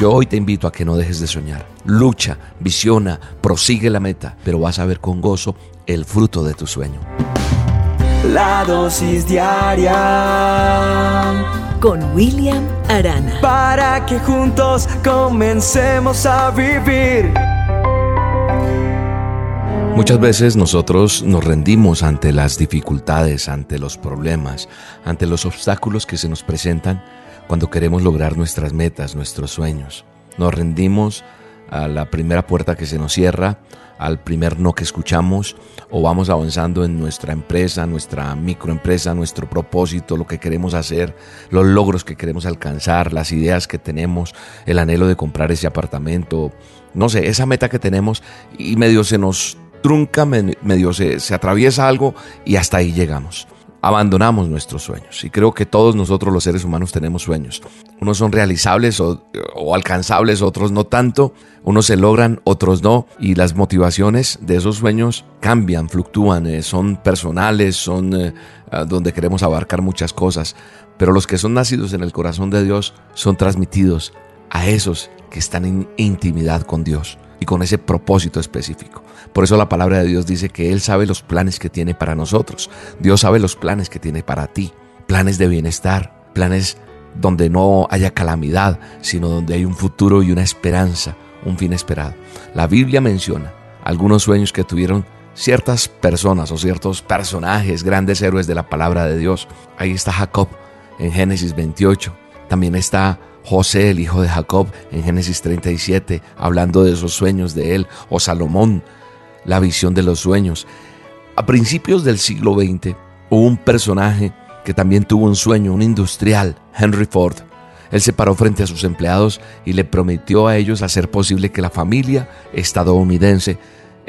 Yo hoy te invito a que no dejes de soñar. Lucha, visiona, prosigue la meta, pero vas a ver con gozo el fruto de tu sueño. La dosis diaria con William Arana. Para que juntos comencemos a vivir. Muchas veces nosotros nos rendimos ante las dificultades, ante los problemas, ante los obstáculos que se nos presentan cuando queremos lograr nuestras metas, nuestros sueños. Nos rendimos a la primera puerta que se nos cierra, al primer no que escuchamos o vamos avanzando en nuestra empresa, nuestra microempresa, nuestro propósito, lo que queremos hacer, los logros que queremos alcanzar, las ideas que tenemos, el anhelo de comprar ese apartamento, no sé, esa meta que tenemos y medio se nos trunca, medio se, se atraviesa algo y hasta ahí llegamos abandonamos nuestros sueños. Y creo que todos nosotros los seres humanos tenemos sueños. Unos son realizables o, alcanzables, otros no tanto. Unos se logran, otros no. Y las motivaciones de esos sueños cambian, fluctúan, eh, son personales, son eh, donde queremos abarcar muchas cosas. Pero los que son nacidos en el corazón de Dios son transmitidos a esos que están en intimidad con Dios y con ese propósito específico. Por eso la palabra de Dios dice que Él sabe los planes que tiene para nosotros. Dios sabe los planes que tiene para ti. Planes de bienestar, planes donde no haya calamidad, sino donde hay un futuro y una esperanza, un fin esperado. La Biblia menciona algunos sueños que tuvieron ciertas personas o ciertos personajes, grandes héroes de la palabra de Dios. Ahí está Jacob en Génesis 28. También está José, el hijo de Jacob, en Génesis 37, hablando de esos sueños de él, o Salomón, la visión de los sueños. A principios del siglo XX hubo un personaje que también tuvo un sueño, un industrial, Henry Ford. Él se paró frente a sus empleados y le prometió a ellos hacer posible que la familia estadounidense,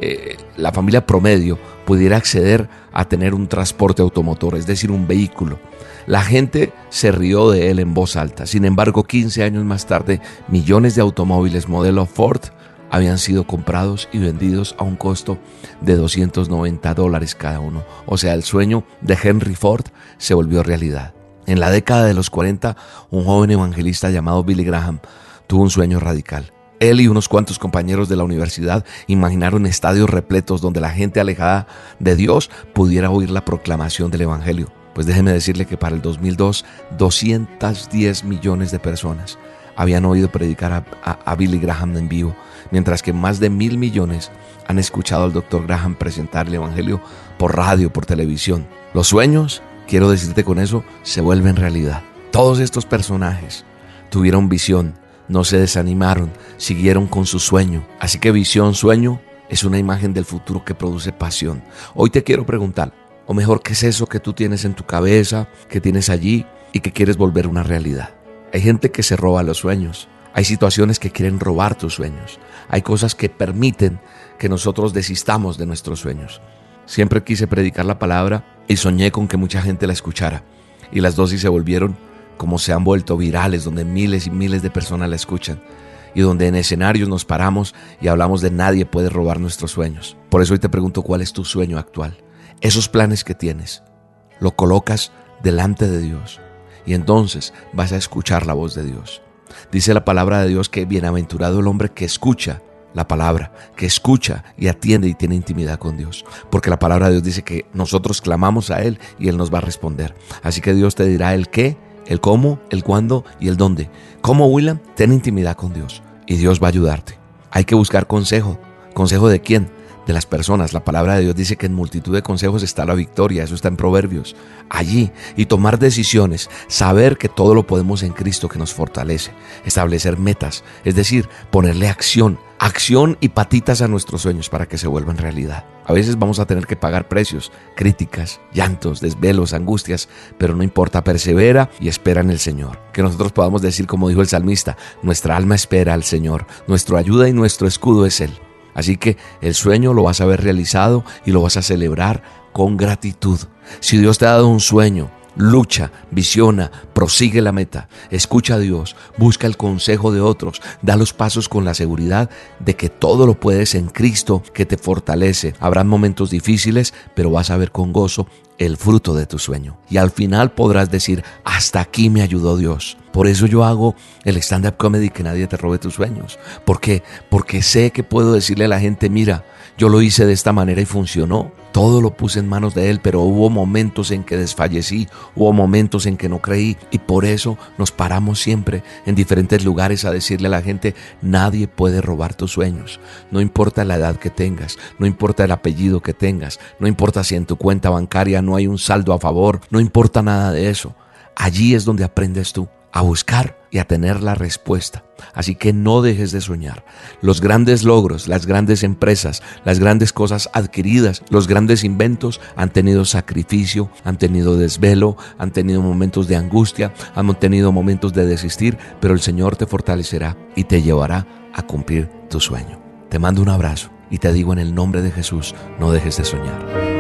eh, la familia promedio, pudiera acceder a tener un transporte automotor, es decir, un vehículo. La gente se rió de él en voz alta. Sin embargo, 15 años más tarde, millones de automóviles modelo Ford habían sido comprados y vendidos a un costo de 290 dólares cada uno. O sea, el sueño de Henry Ford se volvió realidad. En la década de los 40, un joven evangelista llamado Billy Graham tuvo un sueño radical. Él y unos cuantos compañeros de la universidad imaginaron estadios repletos donde la gente alejada de Dios pudiera oír la proclamación del Evangelio. Pues déjeme decirle que para el 2002, 210 millones de personas habían oído predicar a, Billy Graham en vivo, mientras que más de mil millones han escuchado al doctor Graham presentar el Evangelio por radio, por televisión. Los sueños, quiero decirte con eso, se vuelven realidad. Todos estos personajes tuvieron visión, no se desanimaron, siguieron con su sueño. Así que visión, sueño, es una imagen del futuro que produce pasión. Hoy te quiero preguntar, o mejor, ¿qué es eso que tú tienes en tu cabeza, que tienes allí y que quieres volver una realidad? Hay gente que se roba los sueños. Hay situaciones que quieren robar tus sueños. Hay cosas que permiten que nosotros desistamos de nuestros sueños. Siempre quise predicar la palabra y soñé con que mucha gente la escuchara. Y las dosis se volvieron como se han vuelto virales, donde miles y miles de personas la escuchan. Y donde en escenarios nos paramos y hablamos de nadie puede robar nuestros sueños. Por eso hoy te pregunto cuál es tu sueño actual esos planes que tienes, lo colocas delante de Dios y entonces vas a escuchar la voz de Dios. Dice la palabra de Dios que bienaventurado el hombre que escucha la palabra, que escucha y atiende y tiene intimidad con Dios. Porque la palabra de Dios dice que nosotros clamamos a Él y Él nos va a responder. Así que Dios te dirá el qué, el cómo, el cuándo y el dónde. ¿Cómo, William? Ten intimidad con Dios y Dios va a ayudarte. Hay que buscar consejo. ¿Consejo de quién? De las personas. La palabra de Dios dice que en multitud de consejos está la victoria, eso está en Proverbios. Allí y tomar decisiones, saber que todo lo podemos en Cristo que nos fortalece, establecer metas, es decir, ponerle acción, acción y patitas a nuestros sueños para que se vuelvan realidad. A veces vamos a tener que pagar precios, críticas, llantos, desvelos, angustias, pero no importa, persevera y espera en el Señor. Que nosotros podamos decir, como dijo el salmista, nuestra alma espera al Señor, nuestra ayuda y nuestro escudo es Él. Así que el sueño lo vas a ver realizado y lo vas a celebrar con gratitud. Si Dios te ha dado un sueño, lucha, visiona, prosigue la meta, escucha a Dios, busca el consejo de otros, da los pasos con la seguridad de que todo lo puedes en Cristo que te fortalece. Habrán momentos difíciles, pero vas a ver con gozo el fruto de tu sueño. Y al final podrás decir, hasta aquí me ayudó Dios. Por eso yo hago el stand-up comedy que nadie te robe tus sueños. ¿Por qué? Porque sé que puedo decirle a la gente, mira, yo lo hice de esta manera y funcionó. Todo lo puse en manos de Él, pero hubo momentos en que desfallecí, hubo momentos en que no creí y por eso nos paramos siempre en diferentes lugares a decirle a la gente, nadie puede robar tus sueños. No importa la edad que tengas, no importa el apellido que tengas, no importa si en tu cuenta bancaria no hay un saldo a favor, no importa nada de eso. Allí es donde aprendes tú a buscar y a tener la respuesta. Así que no dejes de soñar. Los grandes logros, las grandes empresas, las grandes cosas adquiridas, los grandes inventos han tenido sacrificio, han tenido desvelo, han tenido momentos de angustia, han tenido momentos de desistir, pero el Señor te fortalecerá y te llevará a cumplir tu sueño. Te mando un abrazo y te digo en el nombre de Jesús, no dejes de soñar.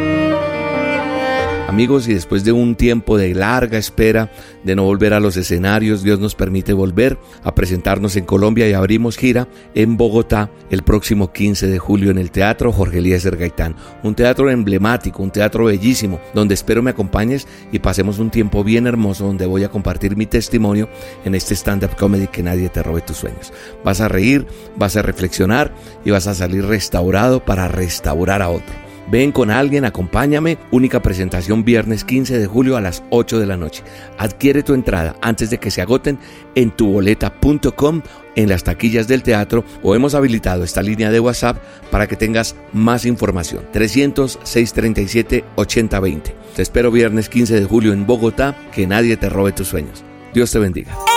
Amigos, y después de un tiempo de larga espera de no volver a los escenarios, Dios nos permite volver a presentarnos en Colombia y abrimos gira en Bogotá el próximo 15 de julio en el Teatro Jorge Eliezer Gaitán. Un teatro emblemático, un teatro bellísimo, donde espero me acompañes y pasemos un tiempo bien hermoso donde voy a compartir mi testimonio en este stand-up comedy que nadie te robe tus sueños. Vas a reír, vas a reflexionar y vas a salir restaurado para restaurar a otro. Ven con alguien, acompáñame. Única presentación viernes 15 de julio a las 8 de la noche. Adquiere tu entrada antes de que se agoten en tuboleta.com en las taquillas del teatro o hemos habilitado esta línea de WhatsApp para que tengas más información. 300-637-8020. Te espero viernes 15 de julio en Bogotá. Que nadie te robe tus sueños. Dios te bendiga.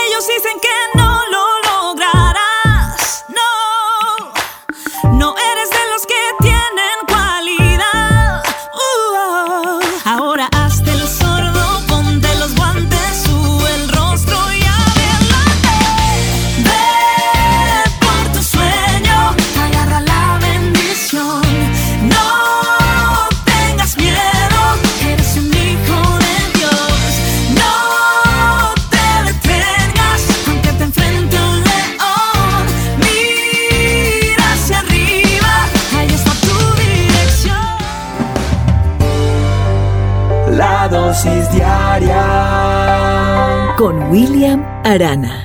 Con William Arana.